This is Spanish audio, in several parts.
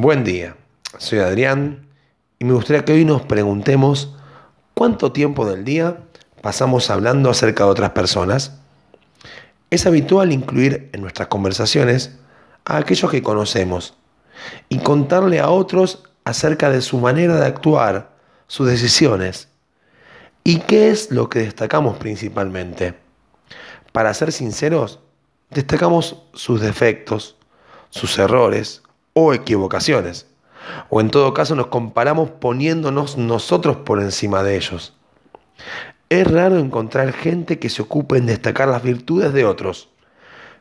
Buen día, soy Adrián y me gustaría que hoy nos preguntemos cuánto tiempo del día pasamos hablando acerca de otras personas. Es habitual incluir en nuestras conversaciones a aquellos que conocemos y contarle a otros acerca de su manera de actuar, sus decisiones. ¿Y qué es lo que destacamos principalmente? Para ser sinceros, destacamos sus defectos, sus errores, o equivocaciones. O en todo caso nos comparamos poniéndonos nosotros por encima de ellos. Es raro encontrar gente que se ocupe en destacar las virtudes de otros.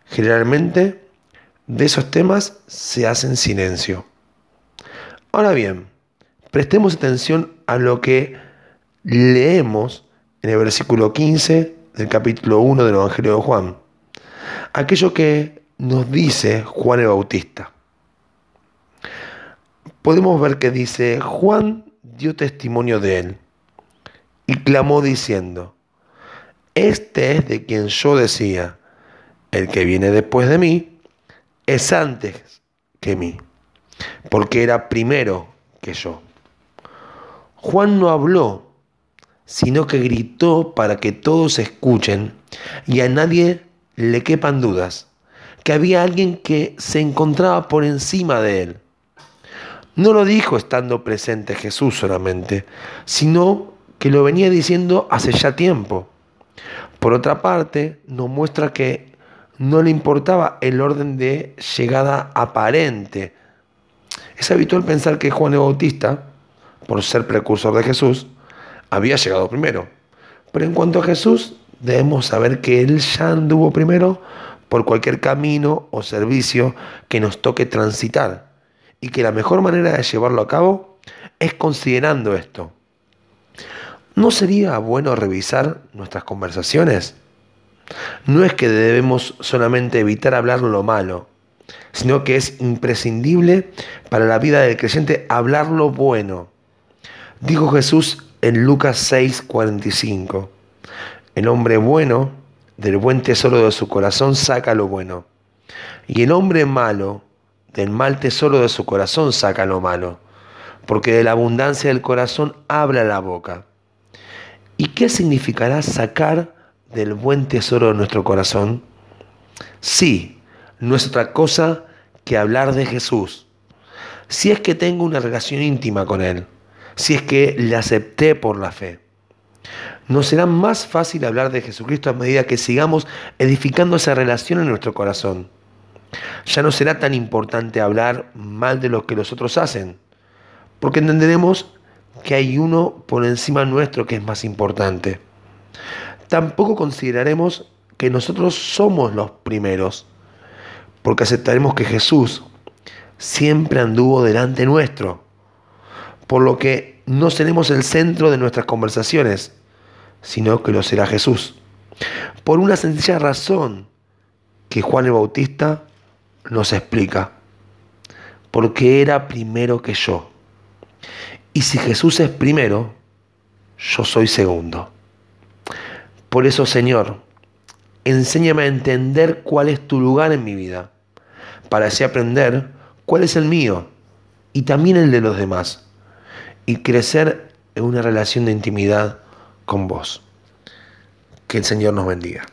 Generalmente de esos temas se hace en silencio. Ahora bien, prestemos atención a lo que leemos en el versículo 15 del capítulo 1 del Evangelio de Juan. Aquello que nos dice Juan el Bautista podemos ver que dice, Juan dio testimonio de él y clamó diciendo, este es de quien yo decía, el que viene después de mí es antes que mí, porque era primero que yo. Juan no habló, sino que gritó para que todos escuchen y a nadie le quepan dudas, que había alguien que se encontraba por encima de él no lo dijo estando presente Jesús solamente, sino que lo venía diciendo hace ya tiempo. Por otra parte, nos muestra que no le importaba el orden de llegada aparente. Es habitual pensar que Juan el Bautista, por ser precursor de Jesús, había llegado primero. Pero en cuanto a Jesús, debemos saber que Él ya anduvo primero por cualquier camino o servicio que nos toque transitar y que la mejor manera de llevarlo a cabo es considerando esto. ¿No sería bueno revisar nuestras conversaciones? No es que debemos solamente evitar hablar lo malo, sino que es imprescindible para la vida del creyente hablar lo bueno. Dijo Jesús en Lucas 6:45, el hombre bueno del buen tesoro de su corazón saca lo bueno, y el hombre malo del mal tesoro de su corazón saca lo malo, porque de la abundancia del corazón habla la boca. ¿Y qué significará sacar del buen tesoro de nuestro corazón? Sí, no es otra cosa que hablar de Jesús. Si es que tengo una relación íntima con Él, si es que le acepté por la fe. Nos será más fácil hablar de Jesucristo a medida que sigamos edificando esa relación en nuestro corazón. Ya no será tan importante hablar mal de lo que los otros hacen, porque entenderemos que hay uno por encima nuestro que es más importante. Tampoco consideraremos que nosotros somos los primeros, porque aceptaremos que Jesús siempre anduvo delante nuestro, por lo que no seremos el centro de nuestras conversaciones, sino que lo será Jesús. Por una sencilla razón, que Juan el Bautista nos explica, porque era primero que yo. Y si Jesús es primero, yo soy segundo. Por eso, Señor, enséñame a entender cuál es tu lugar en mi vida, para así aprender cuál es el mío y también el de los demás, y crecer en una relación de intimidad con vos. Que el Señor nos bendiga.